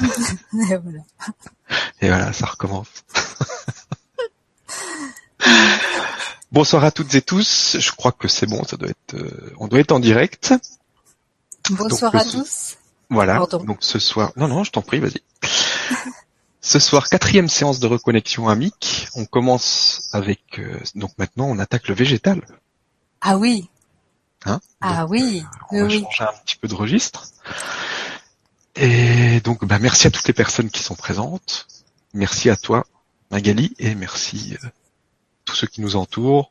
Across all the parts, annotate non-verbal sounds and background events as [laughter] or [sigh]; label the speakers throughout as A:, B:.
A: [laughs] Et voilà.
B: Et voilà, ça recommence. [laughs] Bonsoir à toutes et tous. Je crois que c'est bon, ça doit être, euh, on doit être en direct.
A: Bonsoir
B: Donc,
A: à
B: ce-
A: tous.
B: Voilà.
A: Pardon.
B: Donc ce soir, non non, je t'en prie, vas-y. [laughs] ce soir, quatrième séance de reconnexion amique. On commence avec, euh, donc maintenant, on attaque le végétal.
A: Ah oui.
B: Hein?
A: Ah oui.
B: On
A: Oui,
B: va
A: oui.
B: changer un petit peu de registre. Et donc, bah, merci à toutes les personnes qui sont présentes. Merci à toi, Magali, et merci euh, tous ceux qui nous entourent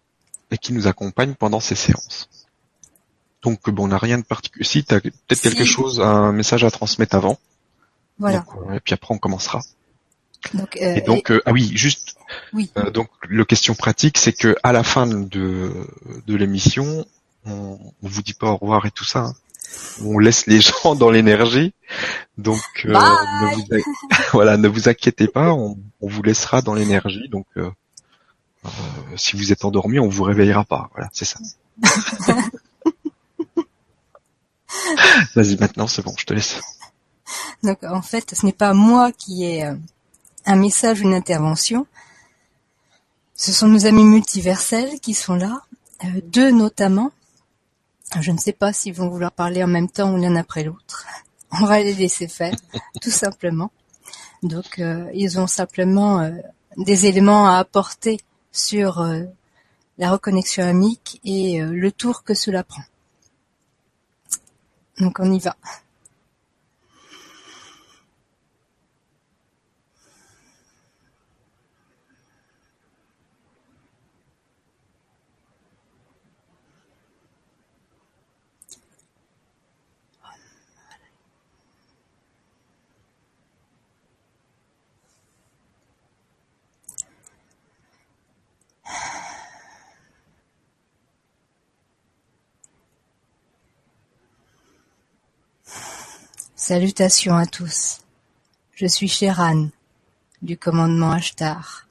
B: et qui nous accompagnent pendant ces séances. Donc, bon, on n'a rien de particulier. Si, tu as peut-être
A: Si.
B: quelque chose, un message à transmettre avant.
A: Voilà.
B: Donc, et puis après, on commencera.
A: Donc, euh,
B: Et donc, euh, ah oui, juste.
A: Oui.
B: euh, donc, le question pratique, c'est que à la fin de, de l'émission, on, on vous dit pas au revoir et tout ça. hein. On laisse les [laughs] gens dans l'énergie. Donc, euh, ne vous, [laughs] voilà, ne vous inquiétez pas, on, on vous laissera dans l'énergie. Donc, euh, euh, si vous êtes endormi, on vous réveillera pas. Voilà, c'est ça. [laughs] Vas-y, maintenant, c'est bon, je te laisse.
A: donc en fait, ce n'est pas moi qui ai un message une intervention. Ce sont nos amis multiversels qui sont là, deux notamment. Je ne sais pas s'ils vont vouloir parler en même temps ou l'un après l'autre. [laughs] On va les laisser faire, [laughs] tout simplement. Donc, euh, ils ont simplement euh, des éléments à apporter sur euh, la reconnexion amique et le tour que cela prend. Donc, on y va. Salutations à tous. Je suis Sheran, du commandement Ashtar.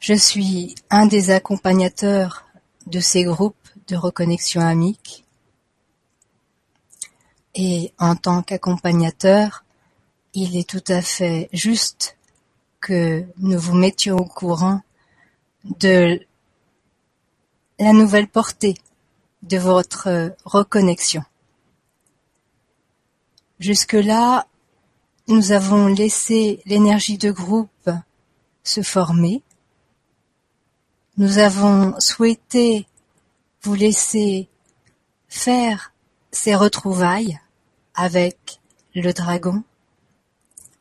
A: Je suis un des accompagnateurs de ces groupes de reconnexion amique. Et en tant qu'accompagnateur, il est tout à fait juste que nous vous mettions au courant de la nouvelle portée de votre reconnexion. Jusque-là, nous avons laissé l'énergie de groupe se former. Nous avons souhaité vous laisser faire ces retrouvailles avec le dragon,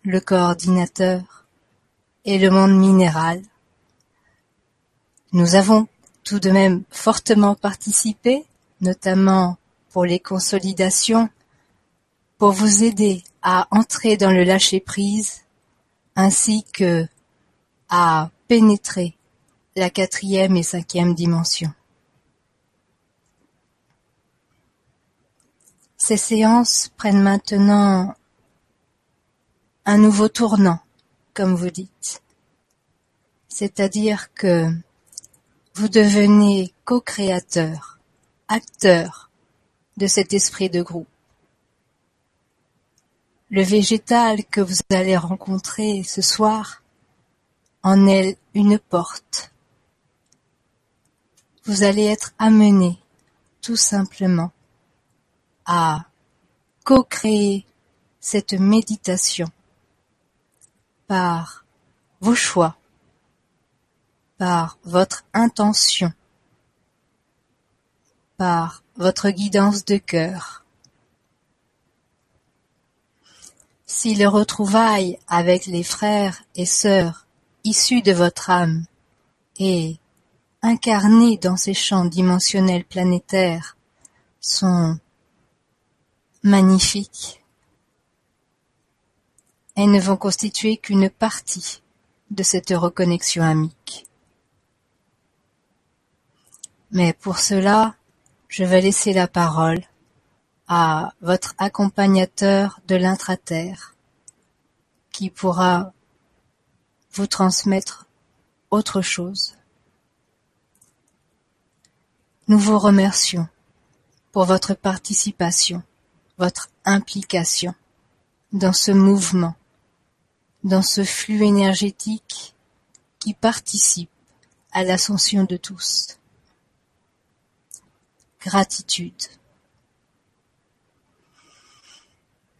A: le coordinateur et le monde minéral. Nous avons tout de même fortement participé, notamment pour les consolidations pour vous aider à entrer dans le lâcher-prise ainsi que à pénétrer la quatrième et cinquième dimension. Ces séances prennent maintenant un nouveau tournant, comme vous dites. C'est-à-dire que vous devenez co-créateur, acteur de cet esprit de groupe. Le végétal que vous allez rencontrer ce soir en est une porte. Vous allez être amené tout simplement à co-créer cette méditation par vos choix, par votre intention, par votre guidance de cœur. Si le retrouvaille avec les frères et sœurs issus de votre âme et incarnés dans ces champs dimensionnels planétaires sont magnifiques, elles ne vont constituer qu'une partie de cette reconnexion amique. Mais pour cela, je vais laisser la parole à votre accompagnateur de l'intraterre qui pourra vous transmettre autre chose. Nous vous remercions pour votre participation, votre implication dans ce mouvement, dans ce flux énergétique qui participe à l'ascension de tous. Gratitude.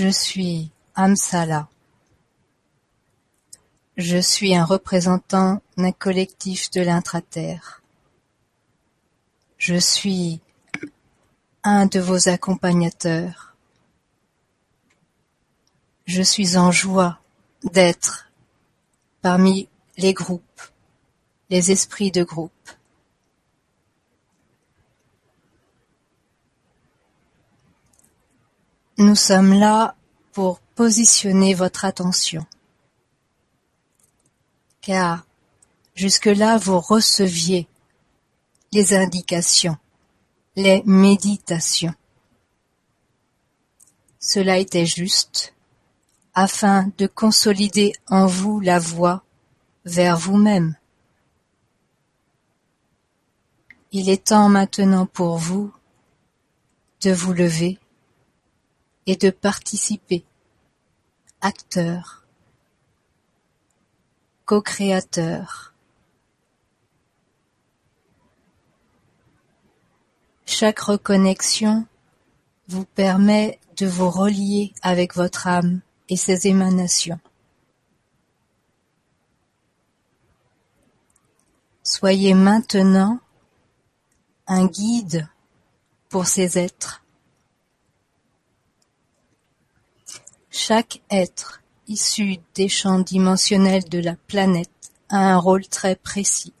A: Je suis Amsala. Je suis un représentant d'un collectif de l'intraterre. Je suis un de vos accompagnateurs. Je suis en joie d'être parmi les groupes, les esprits de groupe. Nous sommes là pour positionner votre attention. Car jusque-là vous receviez les indications, les méditations. Cela était juste afin de consolider en vous la voie vers vous-même. Il est temps maintenant pour vous de vous lever et de participer, acteur, co-créateur. Chaque reconnexion vous permet de vous relier avec votre âme et ses émanations. Soyez maintenant un guide pour ces êtres Chaque être issu des champs dimensionnels de la planète a un rôle très précis.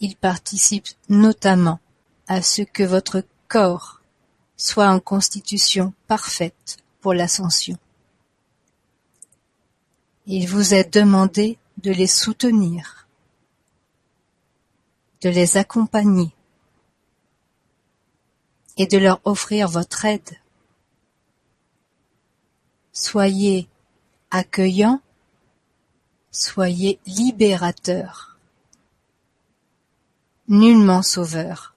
A: Il participe notamment à ce que votre corps soit en constitution parfaite pour l'ascension. Il vous est demandé de les soutenir, de les accompagner et de leur offrir votre aide. Soyez accueillant, soyez libérateur. Nullement sauveur.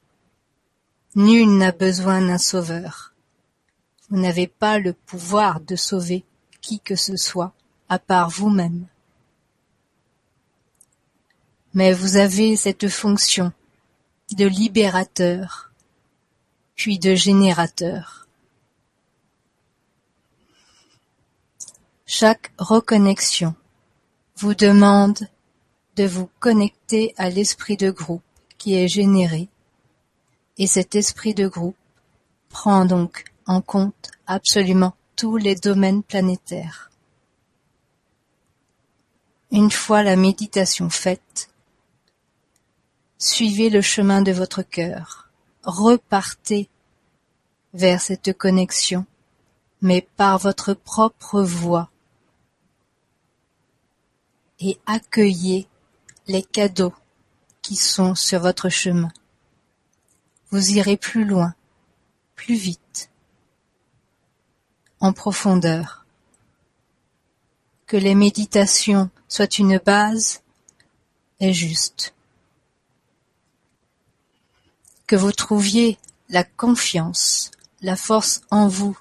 A: Nul n'a besoin d'un sauveur. Vous n'avez pas le pouvoir de sauver qui que ce soit à part vous-même. Mais vous avez cette fonction de libérateur, puis de générateur. Chaque reconnexion vous demande de vous connecter à l'esprit de groupe qui est généré. Et cet esprit de groupe prend donc en compte absolument tous les domaines planétaires. Une fois la méditation faite, suivez le chemin de votre cœur, repartez vers cette connexion, mais par votre propre voie et accueillez les cadeaux qui sont sur votre chemin. Vous irez plus loin, plus vite, en profondeur. Que les méditations soient une base est juste. Que vous trouviez la confiance, la force en vous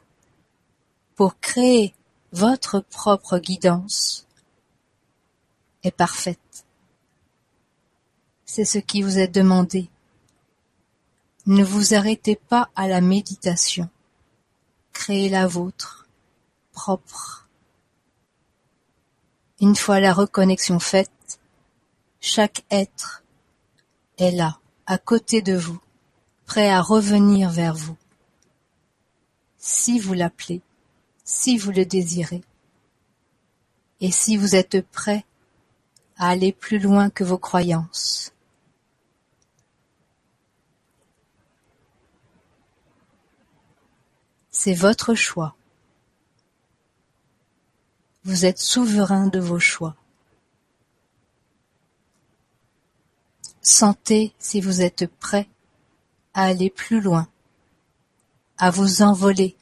A: pour créer votre propre guidance est parfaite. C'est ce qui vous est demandé. Ne vous arrêtez pas à la méditation. Créez la vôtre, propre. Une fois la reconnexion faite, chaque être est là, à côté de vous, prêt à revenir vers vous. Si vous l'appelez, si vous le désirez, et si vous êtes prêt à aller plus loin que vos croyances. C'est votre choix. Vous êtes souverain de vos choix. Sentez si vous êtes prêt à aller plus loin, à vous envoler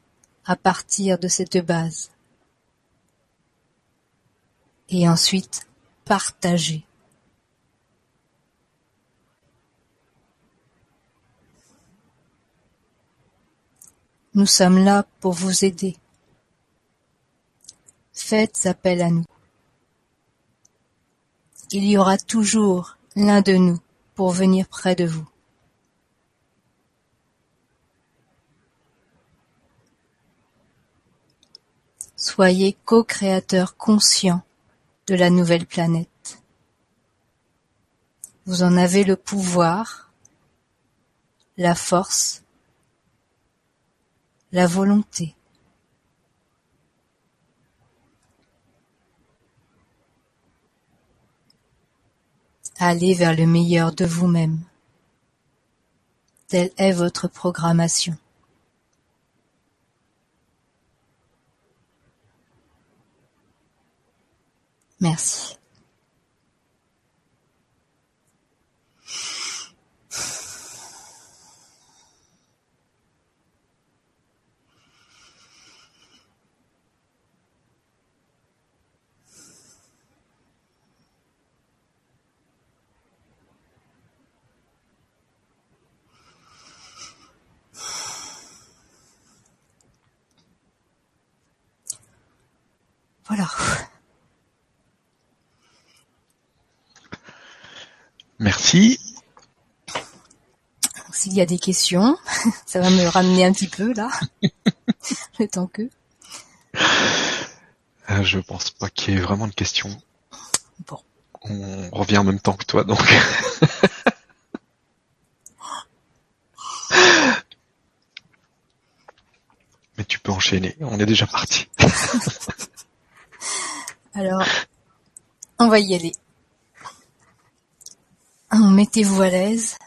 A: à partir de cette base. Et ensuite, partagez. Nous sommes là pour vous aider. Faites appel à nous. Il y aura toujours l'un de nous pour venir près de vous. Soyez co-créateurs conscients de la nouvelle planète. Vous en avez le pouvoir, la force la volonté Allez vers le meilleur de vous-même. Telle est votre programmation. Merci. Voilà. [laughs]
B: Merci.
A: S'il y a des questions, [laughs] ça va me ramener un petit peu là, [laughs] le temps que.
B: Euh, je pense pas qu'il y ait vraiment de questions.
A: Bon.
B: On revient en même temps que toi, donc. [laughs] Mais tu peux enchaîner, on est déjà parti.
A: Alors, on va y aller. Mettez-vous à l'aise.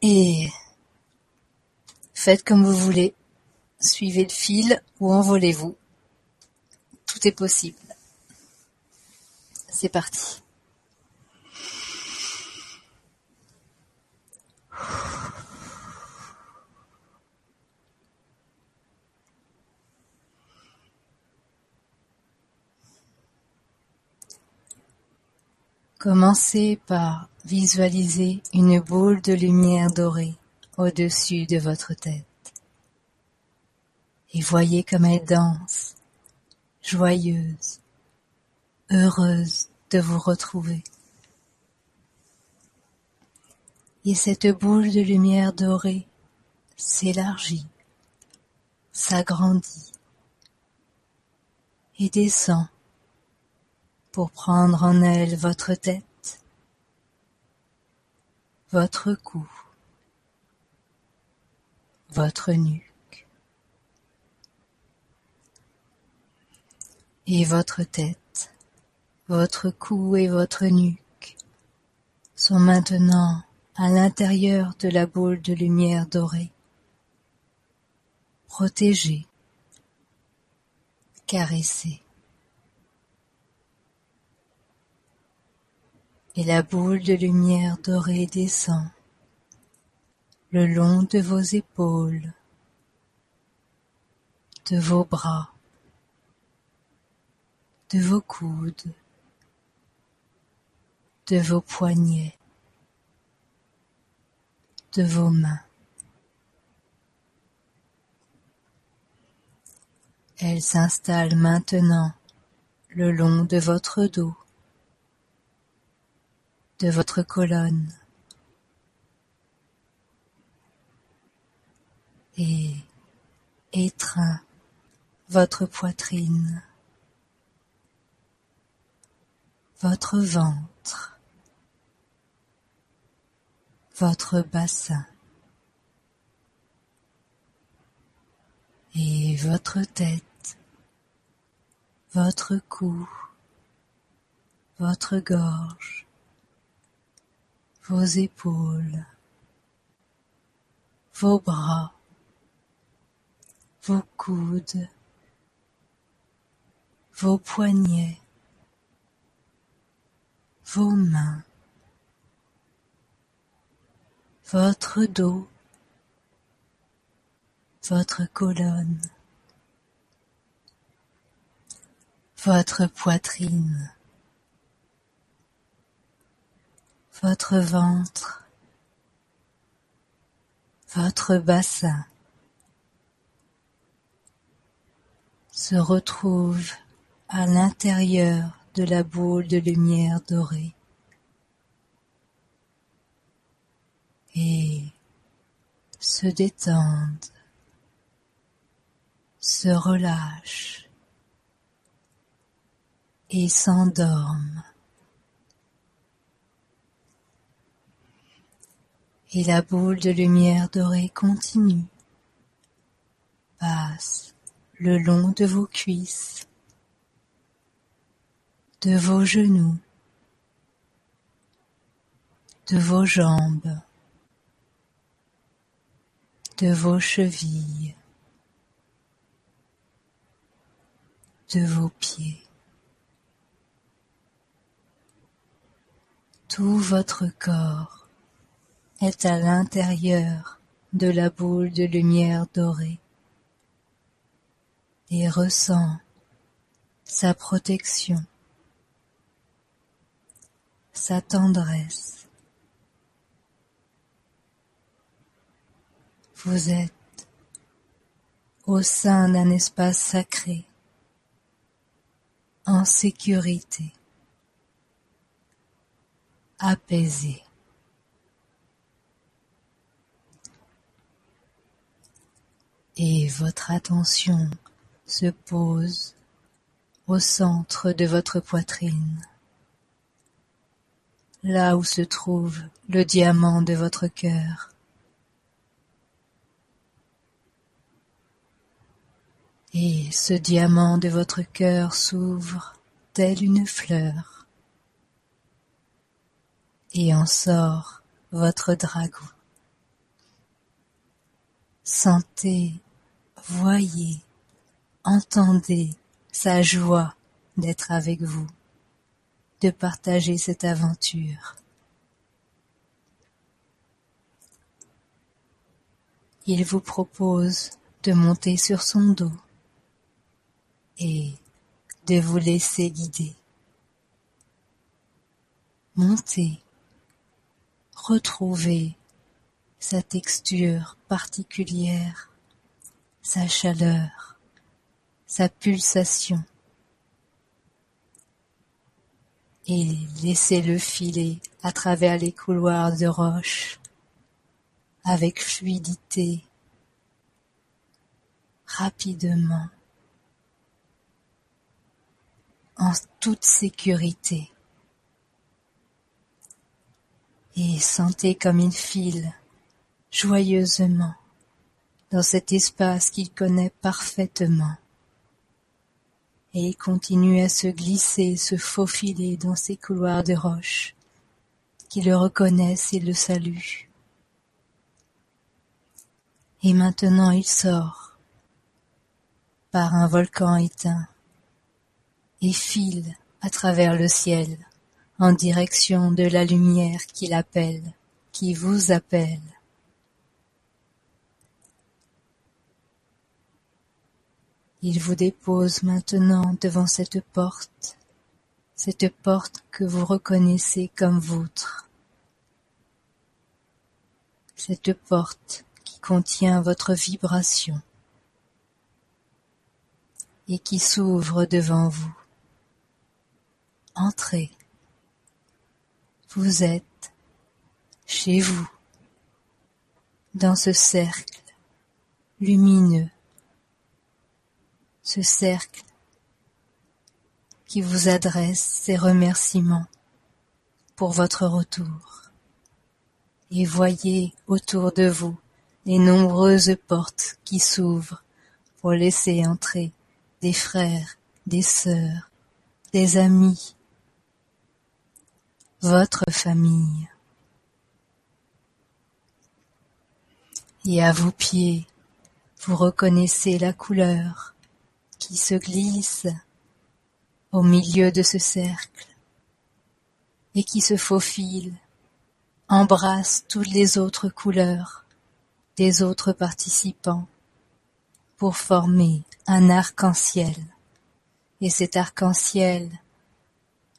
A: Et faites comme vous voulez. Suivez le fil ou envolez-vous. Tout est possible. C'est parti. Commencez par visualiser une boule de lumière dorée au-dessus de votre tête. Et voyez comme elle danse, joyeuse, heureuse de vous retrouver. Et cette boule de lumière dorée s'élargit, s'agrandit et descend pour prendre en elle votre tête, votre cou, votre nuque et votre tête, votre cou et votre nuque sont maintenant à l'intérieur de la boule de lumière dorée, protégés, caressés. Et la boule de lumière dorée descend le long de vos épaules, de vos bras, de vos coudes, de vos poignets, de vos mains. Elle s'installe maintenant le long de votre dos, de votre colonne. Et étreint votre poitrine, votre ventre, votre bassin. Et votre tête, votre cou, votre gorge, vos épaules, vos bras, vos coudes, vos poignets, vos mains, votre dos, votre colonne, votre poitrine, votre ventre, votre bassin se retrouve à l'intérieur de la boule de lumière dorée. Et se détendent, se relâchent et s'endorment. Et la boule de lumière dorée continue, passe le long de vos cuisses, de vos genoux, de vos jambes, de vos chevilles, de vos pieds. Tout votre corps est à l'intérieur de la boule de lumière dorée et ressent sa protection, sa tendresse. Vous êtes au sein d'un espace sacré, en sécurité, apaisé. Et votre attention se pose au centre de votre poitrine, là où se trouve le diamant de votre cœur. Et ce diamant de votre cœur s'ouvre telle une fleur, et en sort votre dragon. Sentez, voyez, entendez sa joie d'être avec vous, de partager cette aventure. Il vous propose de monter sur son dos et de vous laisser guider. Montez, retrouvez sa texture particulière, sa chaleur, sa pulsation et laissez-le filer à travers les couloirs de roche avec fluidité, rapidement, en toute sécurité. Et sentez comme il file joyeusement dans cet espace qu'il connaît parfaitement. Et il continue à se glisser, se faufiler dans ces couloirs de roche qui le reconnaissent et le saluent. Et maintenant il sort par un volcan éteint et file à travers le ciel en direction de la lumière qui l'appelle, qui vous appelle. Il vous dépose maintenant devant cette porte, cette porte que vous reconnaissez comme vôtre, cette porte qui contient votre vibration et qui s'ouvre devant vous. Entrez. Vous êtes chez vous, dans ce cercle lumineux, ce cercle qui vous adresse ses remerciements pour votre retour. Et voyez autour de vous les nombreuses portes qui s'ouvrent pour laisser entrer des frères, des sœurs, des amis, votre famille. Et à vos pieds, vous reconnaissez la couleur qui se glisse au milieu de ce cercle et qui se faufile, embrasse toutes les autres couleurs des autres participants pour former un arc-en-ciel. Et cet arc-en-ciel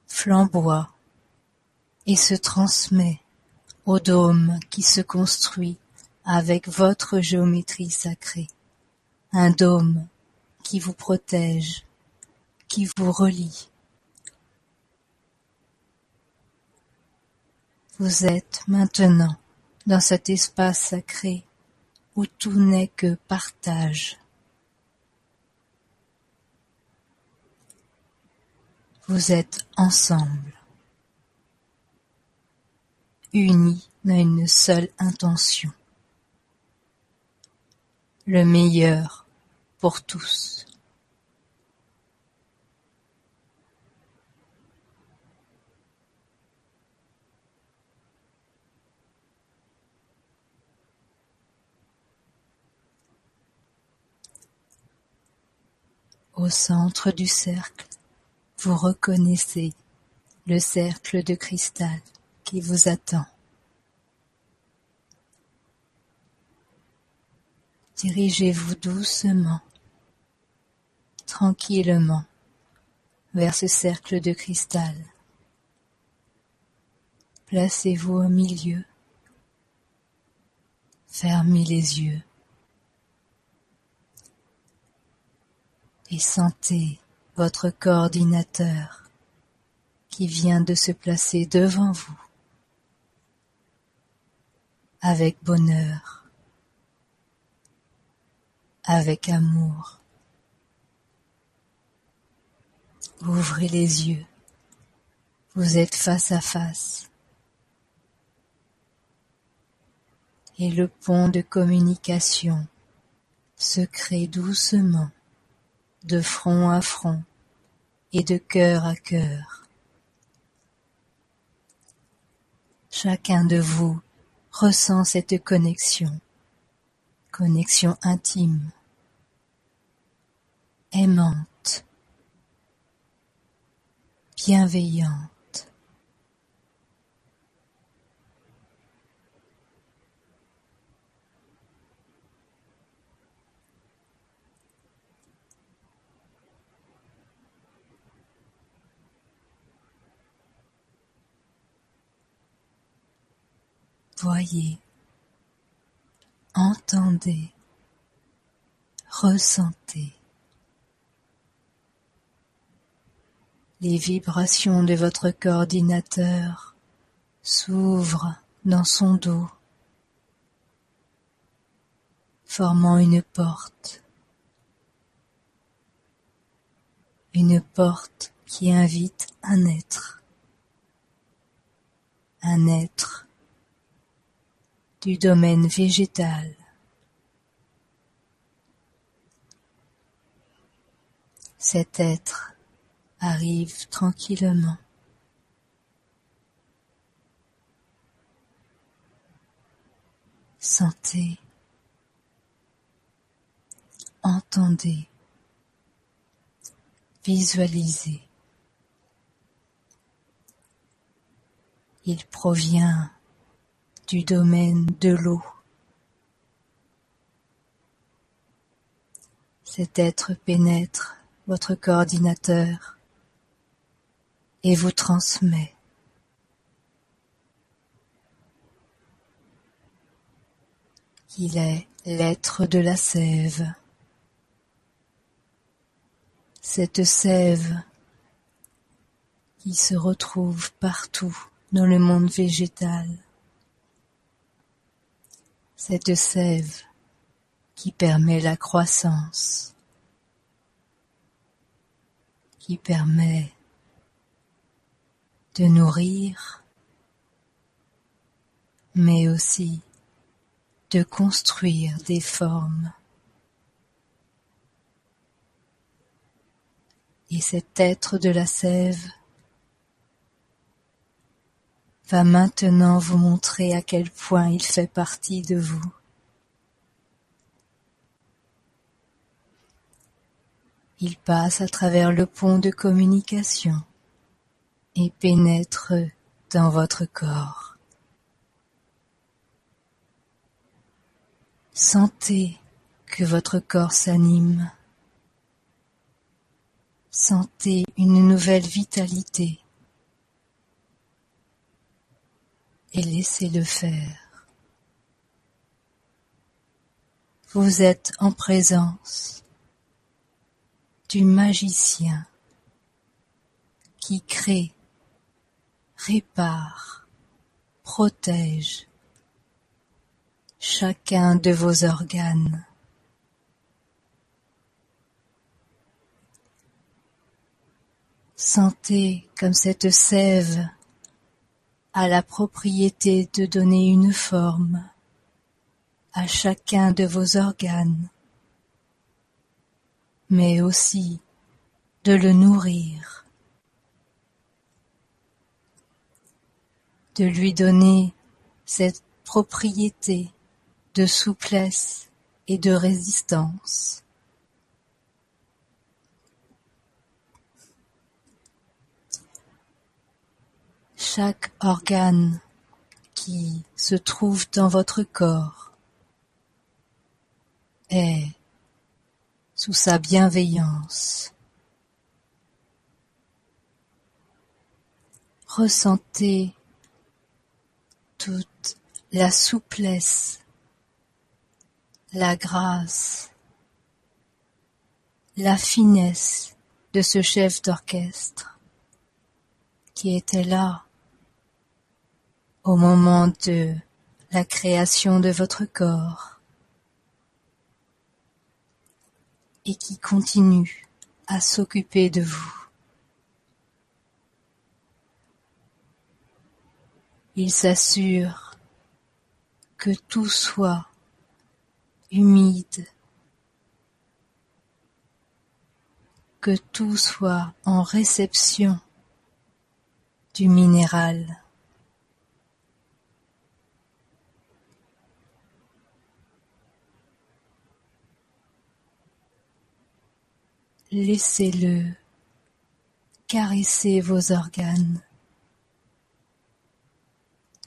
A: flamboie et se transmet au dôme qui se construit avec votre géométrie sacrée. Un dôme qui vous protège, qui vous relie. Vous êtes maintenant dans cet espace sacré où tout n'est que partage. Vous êtes ensemble, unis dans une seule intention, le meilleur tous. Au centre du cercle, vous reconnaissez le cercle de cristal qui vous attend. Dirigez-vous doucement, tranquillement, vers ce cercle de cristal. Placez-vous au milieu. Fermez les yeux. et sentez votre coordinateur qui vient de se placer devant vous avec bonheur, avec amour. Ouvrez les yeux, vous êtes face à face. Et le pont de communication se crée doucement de front à front et de cœur à cœur. Chacun de vous ressent cette connexion, connexion intime, aimante, bienveillante. voyez, entendez, ressentez les vibrations de votre coordinateur s'ouvrent dans son dos, formant une porte, une porte qui invite un être, un être du domaine végétal. Cet être arrive tranquillement. Sentez, entendez, visualisez. Il provient du domaine de l'eau. Cet être pénètre votre coordinateur et vous transmet. Il est l'être de la sève. Cette sève qui se retrouve partout dans le monde végétal cette sève qui permet la croissance, qui permet de nourrir, mais aussi de construire des formes. Et cet être de la sève va maintenant vous montrer à quel point il fait partie de vous. Il passe à travers le pont de communication et pénètre dans votre corps. Sentez que votre corps s'anime. Sentez une nouvelle vitalité et laissez-le faire. Vous êtes en présence du magicien qui crée, répare, protège chacun de vos organes. Sentez comme cette sève a la propriété de donner une forme à chacun de vos organes, mais aussi de le nourrir, de lui donner cette propriété de souplesse et de résistance. chaque organe qui se trouve dans votre corps est sous sa bienveillance. Ressentez toute la souplesse, la grâce, la finesse de ce chef d'orchestre qui était là au moment de la création de votre corps et qui continue à s'occuper de vous. Il s'assure que tout soit humide, que tout soit en réception du minéral. Laissez-le caresser vos organes.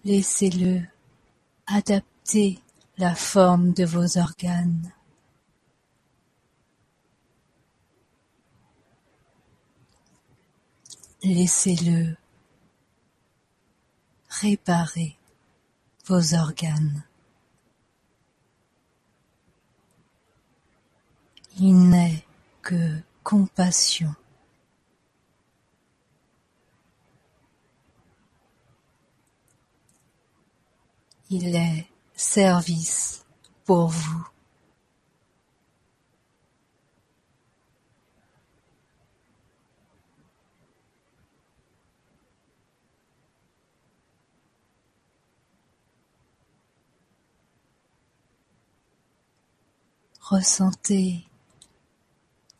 A: Laissez-le adapter la forme de vos organes. Laissez-le réparer vos organes. Il n'est que compassion Il est service pour vous. Ressentez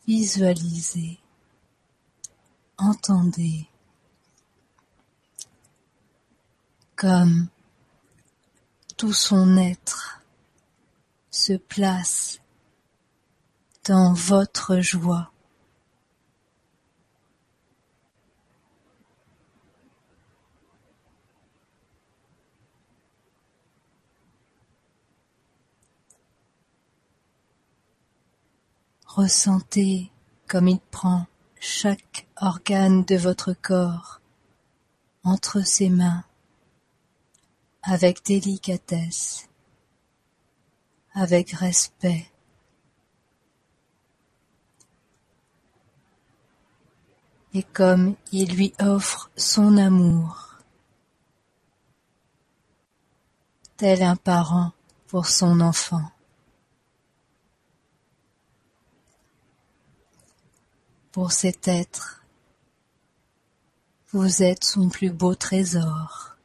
A: Visualisez, entendez comme tout son être se place dans votre joie. Ressentez comme il prend chaque organe de votre corps entre ses mains avec délicatesse, avec respect. Et comme il lui offre son amour, tel un parent pour son enfant. pour cet être. Vous êtes son plus beau trésor.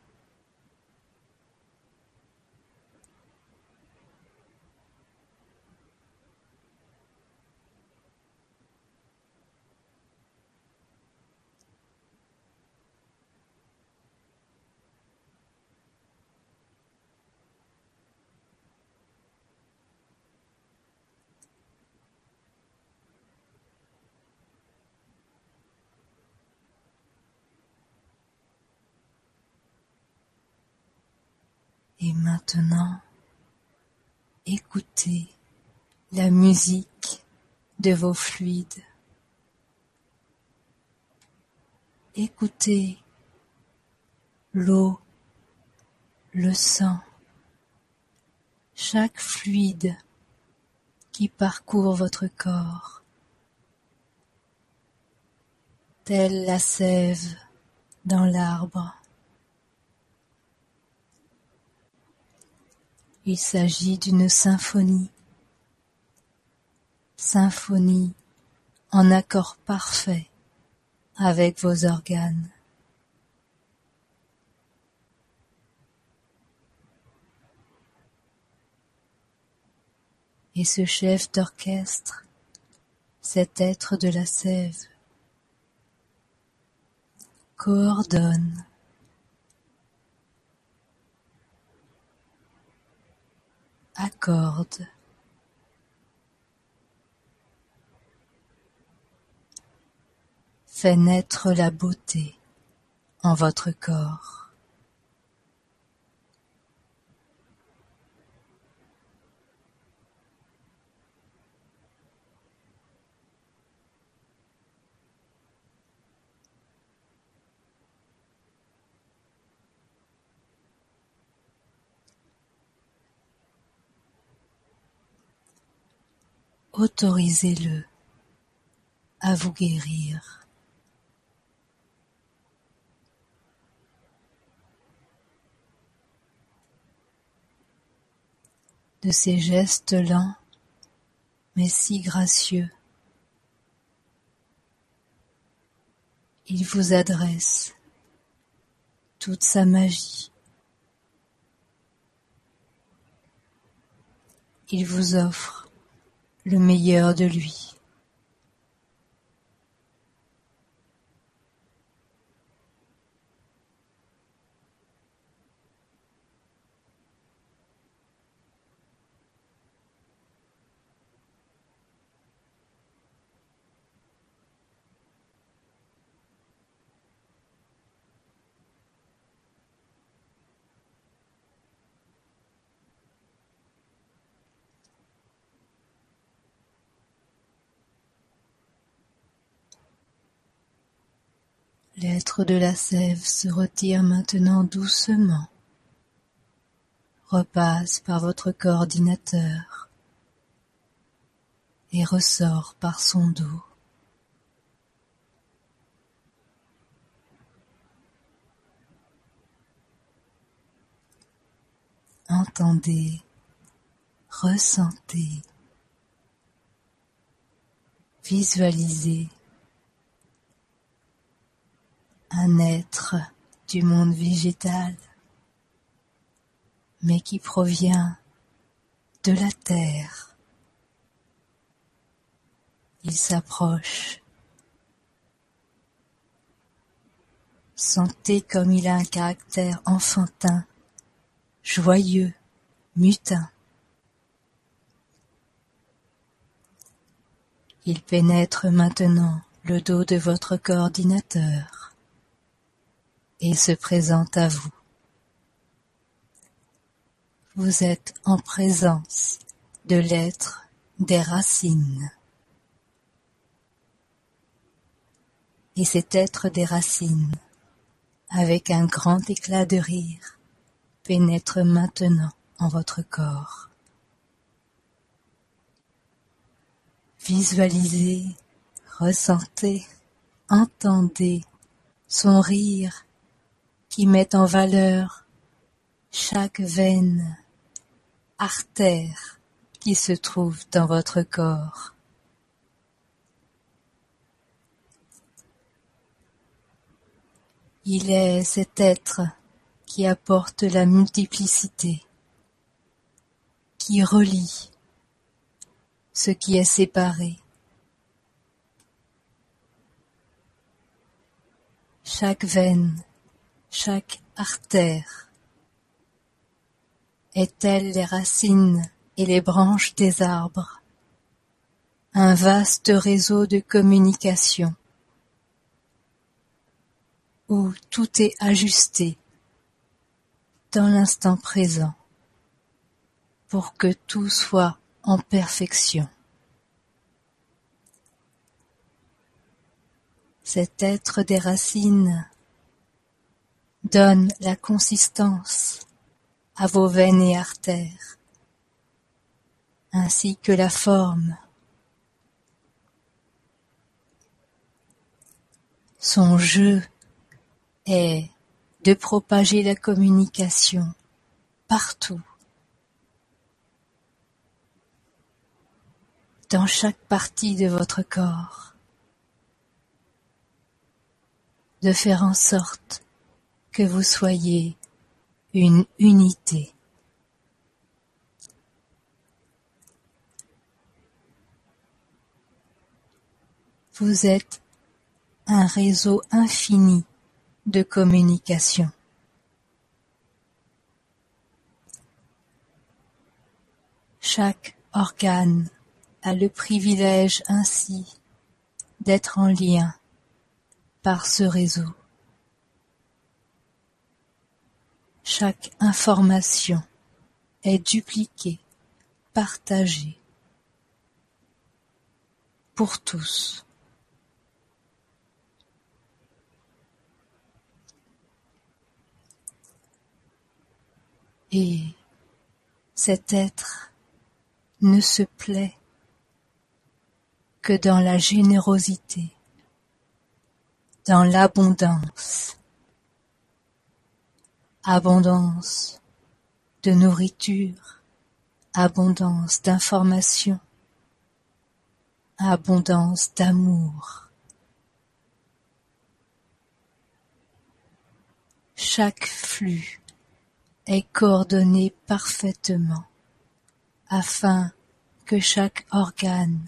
A: Maintenant, écoutez la musique de vos fluides. Écoutez l'eau, le sang, chaque fluide qui parcourt votre corps, telle la sève dans l'arbre. Il s'agit d'une symphonie, symphonie en accord parfait avec vos organes. Et ce chef d'orchestre, cet être de la sève, coordonne accorde fait naître la beauté en votre corps. Autorisez-le à vous guérir. de ces gestes lents mais si gracieux. Il vous adresse toute sa magie. Il vous offre le meilleur de lui. L'être de la sève se retire maintenant doucement, repasse par votre coordinateur et ressort par son dos. Entendez, ressentez, visualisez un être du monde végétal, mais qui provient de la terre. Il s'approche. Sentez comme il a un caractère enfantin, joyeux, mutin. Il pénètre maintenant le dos de votre coordinateur et se présente à vous. Vous êtes en présence de l'être des racines. Et cet être des racines, avec un grand éclat de rire, pénètre maintenant en votre corps. Visualisez, ressentez, entendez son rire qui met en valeur chaque veine, artère qui se trouve dans votre corps. Il est cet être qui apporte la multiplicité, qui relie ce qui est séparé. Chaque veine chaque artère. Est-elle les racines et les branches des arbres, un vaste réseau de communication. Où tout est ajusté dans l'instant présent pour que tout soit en perfection. Cet être des racines donne la consistance à vos veines et artères, ainsi que la forme. Son jeu est de propager la communication partout, dans chaque partie de votre corps, de faire en sorte que vous soyez une unité. Vous êtes un réseau infini de communication. Chaque organe a le privilège ainsi d'être en lien par ce réseau. Chaque information est dupliquée, partagée pour tous. Et cet être ne se plaît que dans la générosité, dans l'abondance, abondance de nourriture, abondance d'informations, abondance d'amour. Chaque flux est coordonné parfaitement afin que chaque organe,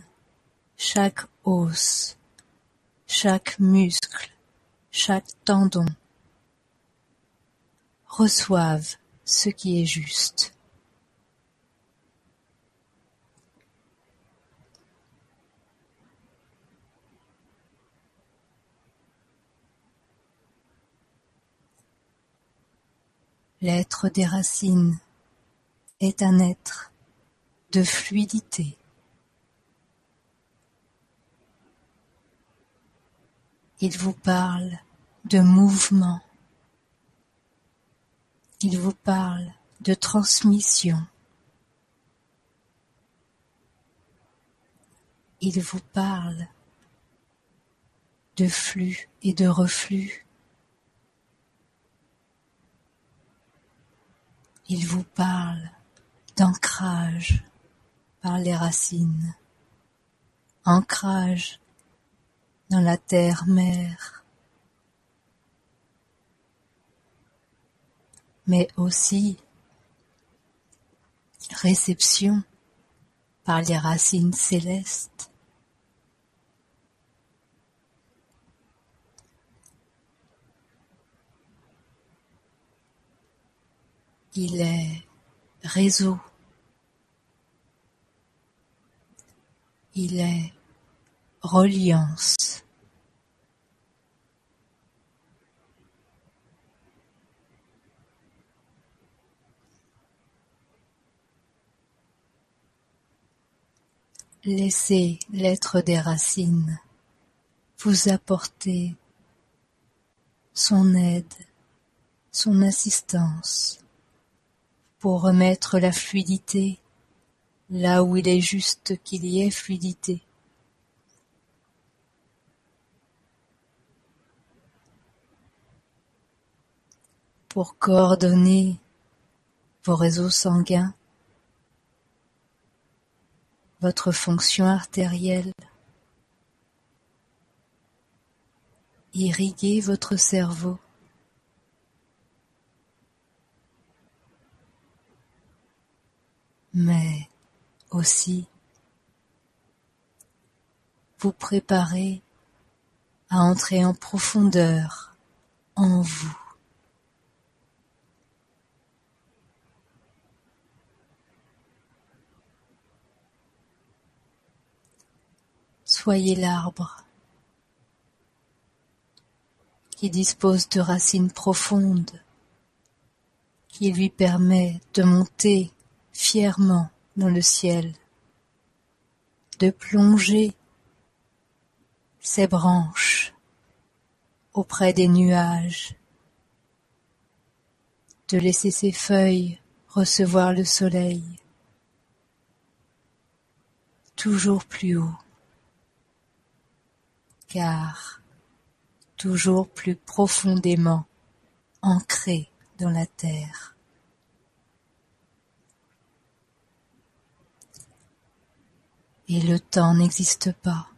A: chaque os, chaque muscle, chaque tendon reçoive ce qui est juste. L'être des racines est un être de fluidité. Il vous parle de mouvement. Il vous parle de transmission. Il vous parle de flux et de reflux. Il vous parle d'ancrage par les racines, ancrage dans la terre-mère, mais aussi réception par les racines célestes. Il est réseau. Il est reliance. Laissez l'être des racines vous apporter son aide, son assistance pour remettre la fluidité là où il est juste qu'il y ait fluidité. Pour coordonner vos réseaux sanguins, votre fonction artérielle, irriguer votre cerveau, mais aussi vous préparer à entrer en profondeur en vous. Soyez l'arbre. Qui dispose de racines profondes, qui lui permet de monter fièrement dans le ciel, de plonger ses branches auprès des nuages, de laisser ses feuilles recevoir le soleil, toujours plus haut, car toujours plus profondément ancré dans la terre. Et le temps n'existe pas.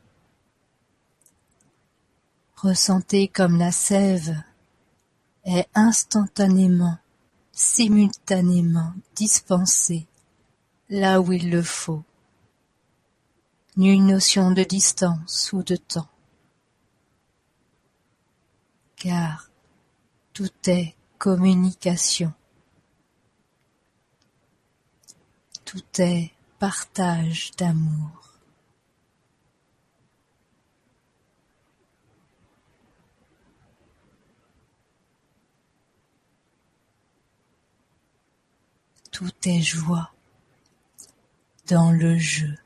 A: Ressentez comme la sève est instantanément, simultanément dispensée là où il le faut. Nulle notion de distance ou de temps. Car tout est communication. Tout est partage d'amour. Tout est joie dans le jeu.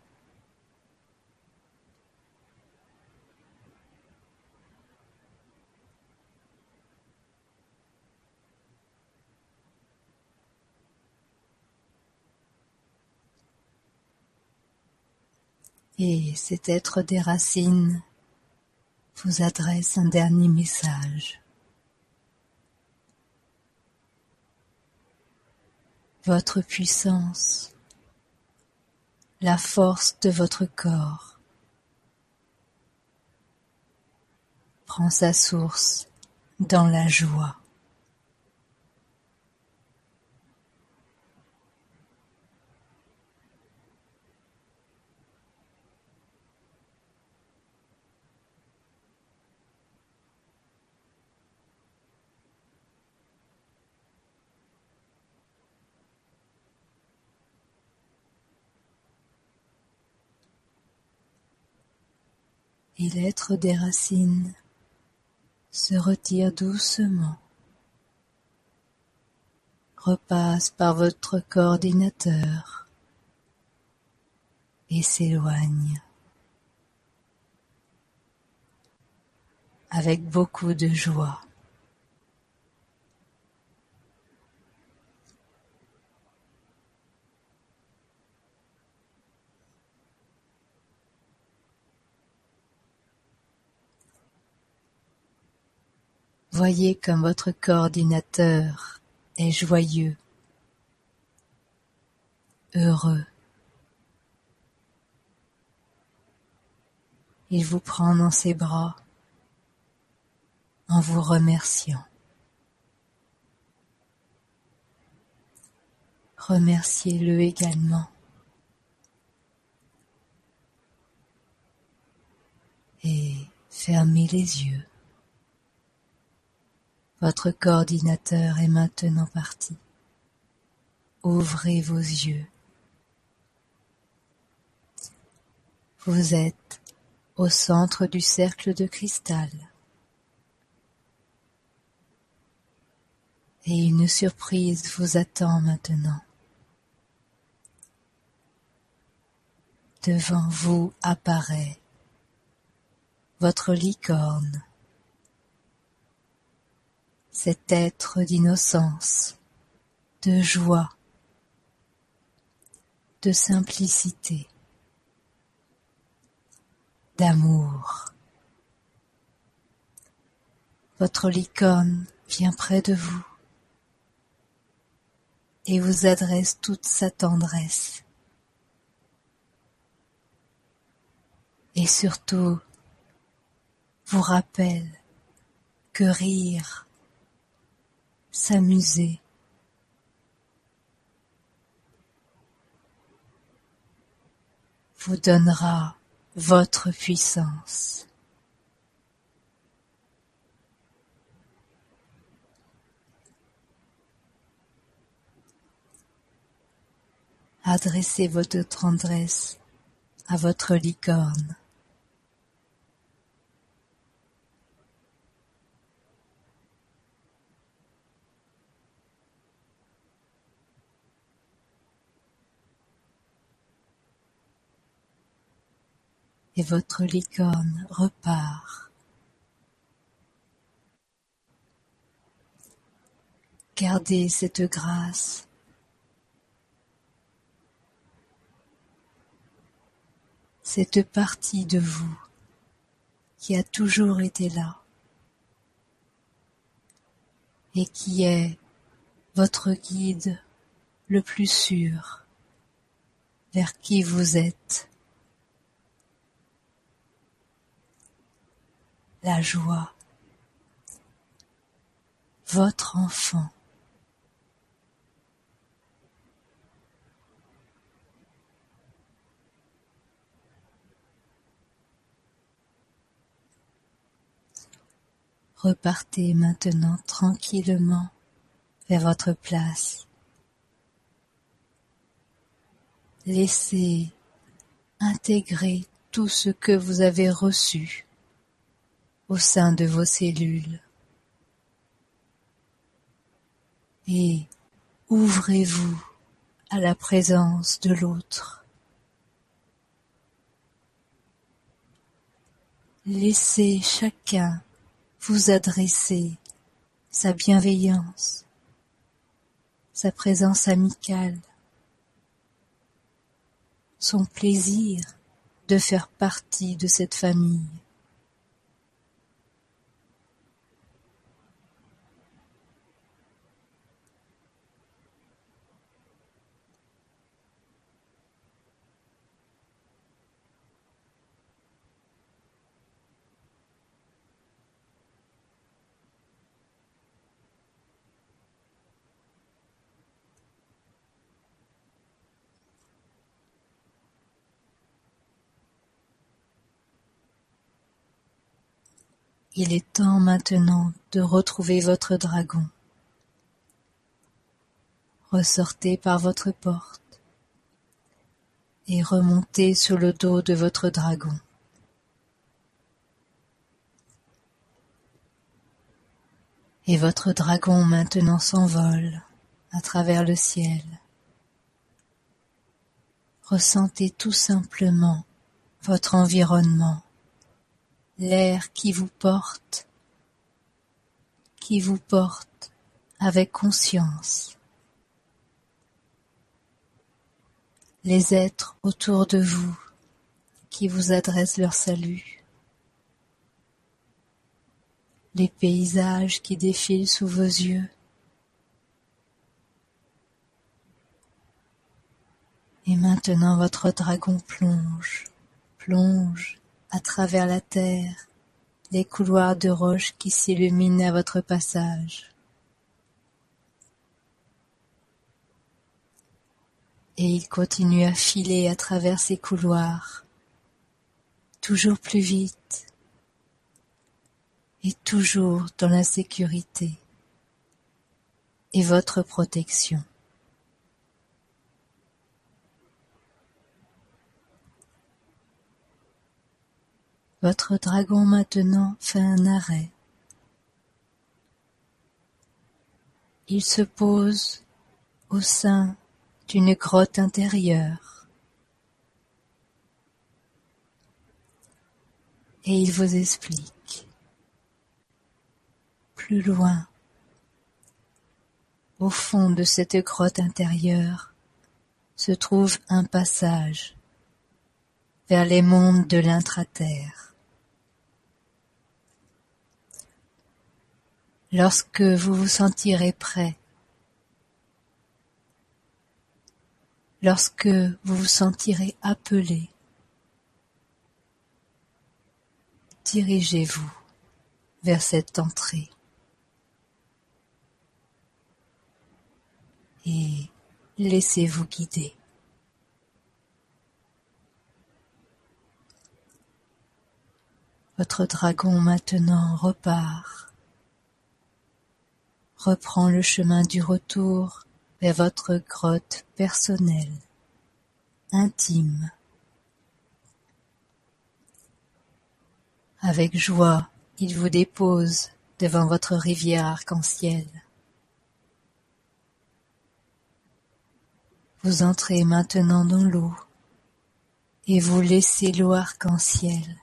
A: Et cet être des racines vous adresse un dernier message. votre puissance, la force de votre corps prend sa source dans la joie. Et l'être des racines se retire doucement, repasse par votre coordinateur et s'éloigne avec beaucoup de joie. Voyez comme votre coordinateur est joyeux, heureux. Il vous prend dans ses bras en vous remerciant. Remerciez-le également. Et fermez les yeux. Votre coordinateur est maintenant parti. Ouvrez vos yeux. Vous êtes au centre du cercle de cristal. Et une surprise vous attend maintenant. Devant vous apparaît votre licorne cet être d'innocence, de joie, de simplicité, d'amour. Votre licorne vient près de vous et vous adresse toute sa tendresse. Et surtout, vous rappelle que rire s'amuser vous donnera votre puissance. Adressez votre tendresse à votre licorne. Et votre licorne repart. Gardez cette grâce. Cette partie de vous qui a toujours été là et qui est votre guide le plus sûr vers qui vous êtes. La joie, votre enfant. Repartez maintenant tranquillement vers votre place. Laissez intégrer tout ce que vous avez reçu au sein de vos cellules et ouvrez-vous à la présence de l'autre. Laissez chacun vous adresser sa bienveillance, sa présence amicale, son plaisir de faire partie de cette famille. Il est temps maintenant de retrouver votre dragon. Ressortez par votre porte et remontez sur le dos de votre dragon. Et votre dragon maintenant s'envole à travers le ciel. Ressentez tout simplement votre environnement l'air qui vous porte, qui vous porte avec conscience. Les êtres autour de vous qui vous adressent leur salut. Les paysages qui défilent sous vos yeux. Et maintenant votre dragon plonge, plonge à travers la terre, les couloirs de roches qui s'illuminent à votre passage. Et il continue à filer à travers ces couloirs, toujours plus vite, et toujours dans la sécurité et votre protection. Votre dragon maintenant fait un arrêt. Il se pose au sein d'une grotte intérieure et il vous explique. Plus loin, au fond de cette grotte intérieure, se trouve un passage vers les mondes de l'intraterre. Lorsque vous vous sentirez prêt, lorsque vous vous sentirez appelé, dirigez-vous vers cette entrée. Et laissez-vous guider. Votre dragon maintenant repart reprend le chemin du retour vers votre grotte personnelle, intime. Avec joie, il vous dépose devant votre rivière arc-en-ciel. Vous entrez maintenant dans l'eau et vous laissez l'eau arc-en-ciel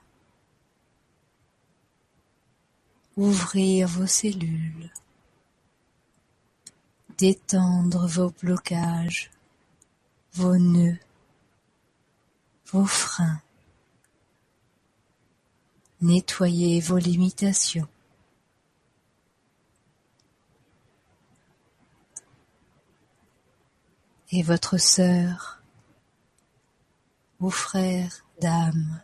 A: ouvrir vos cellules, détendre vos blocages, vos nœuds, vos freins, nettoyer vos limitations. Et votre sœur ou frère d'âme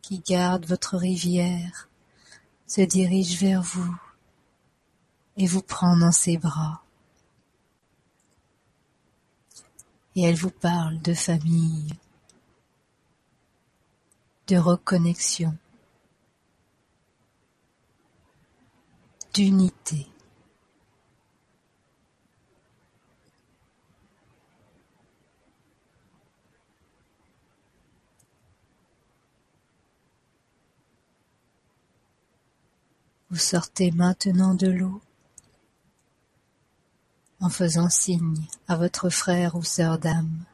A: qui garde votre rivière se dirige vers vous et vous prend dans ses bras. Et elle vous parle de famille, de reconnexion, d'unité. Vous sortez maintenant de l'eau en faisant signe à votre frère ou sœur d'âme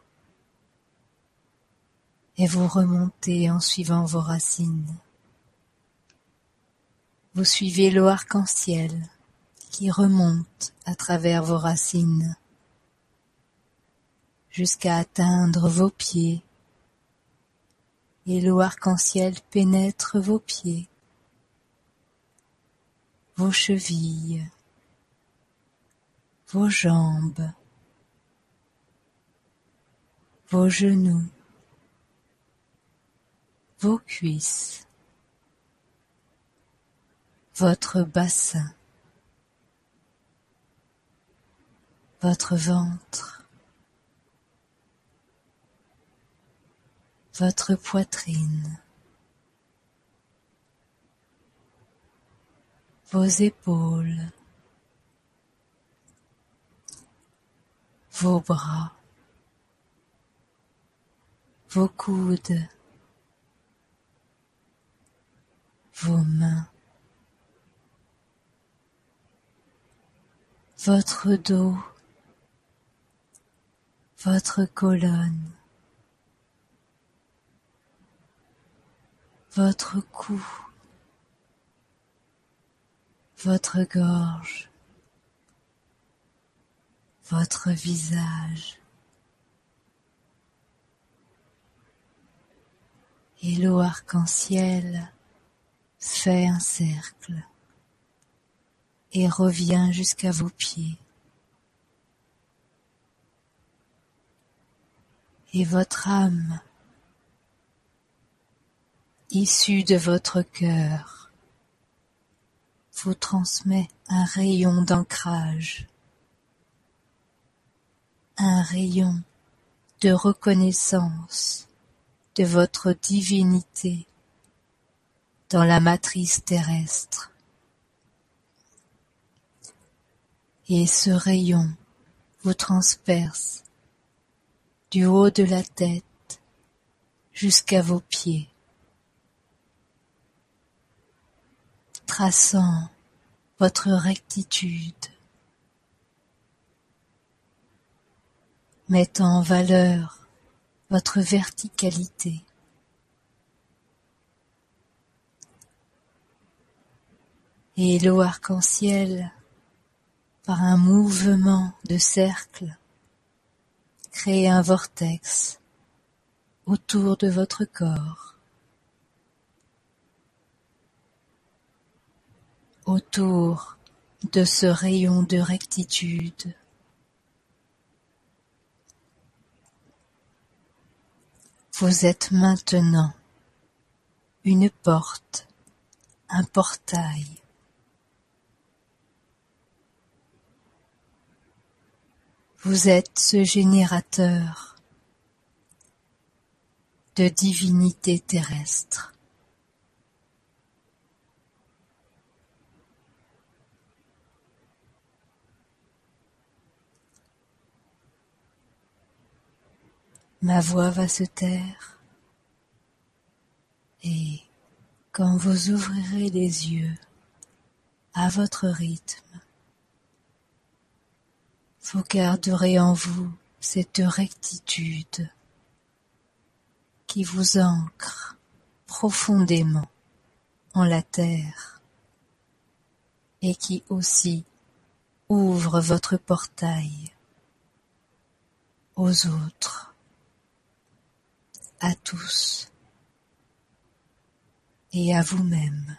A: et vous remontez en suivant vos racines. Vous suivez l'eau arc-en-ciel qui remonte à travers vos racines jusqu'à atteindre vos pieds et l'eau arc-en-ciel pénètre vos pieds vos chevilles, vos jambes, vos genoux, vos cuisses, votre bassin, votre ventre, votre poitrine, vos épaules, vos bras, vos coudes, vos mains, votre dos, votre colonne, votre cou, votre gorge, votre visage. Et l'eau arc-en-ciel fait un cercle et revient jusqu'à vos pieds. Et votre âme, issue de votre cœur, vous transmet un rayon d'ancrage, un rayon de reconnaissance de votre divinité dans la matrice terrestre. Et ce rayon vous transperce du haut de la tête jusqu'à vos pieds. traçant votre rectitude, mettant en valeur votre verticalité. Et l'eau arc-en-ciel, par un mouvement de cercle, crée un vortex autour de votre corps. autour de ce rayon de rectitude. Vous êtes maintenant une porte, un portail. Vous êtes ce générateur de divinité terrestre. Ma voix va se taire. Et quand vous ouvrirez les yeux à votre rythme, vous garderez en vous cette rectitude qui vous ancre profondément en la terre et qui aussi ouvre votre portail aux autres, à tous et à vous-même.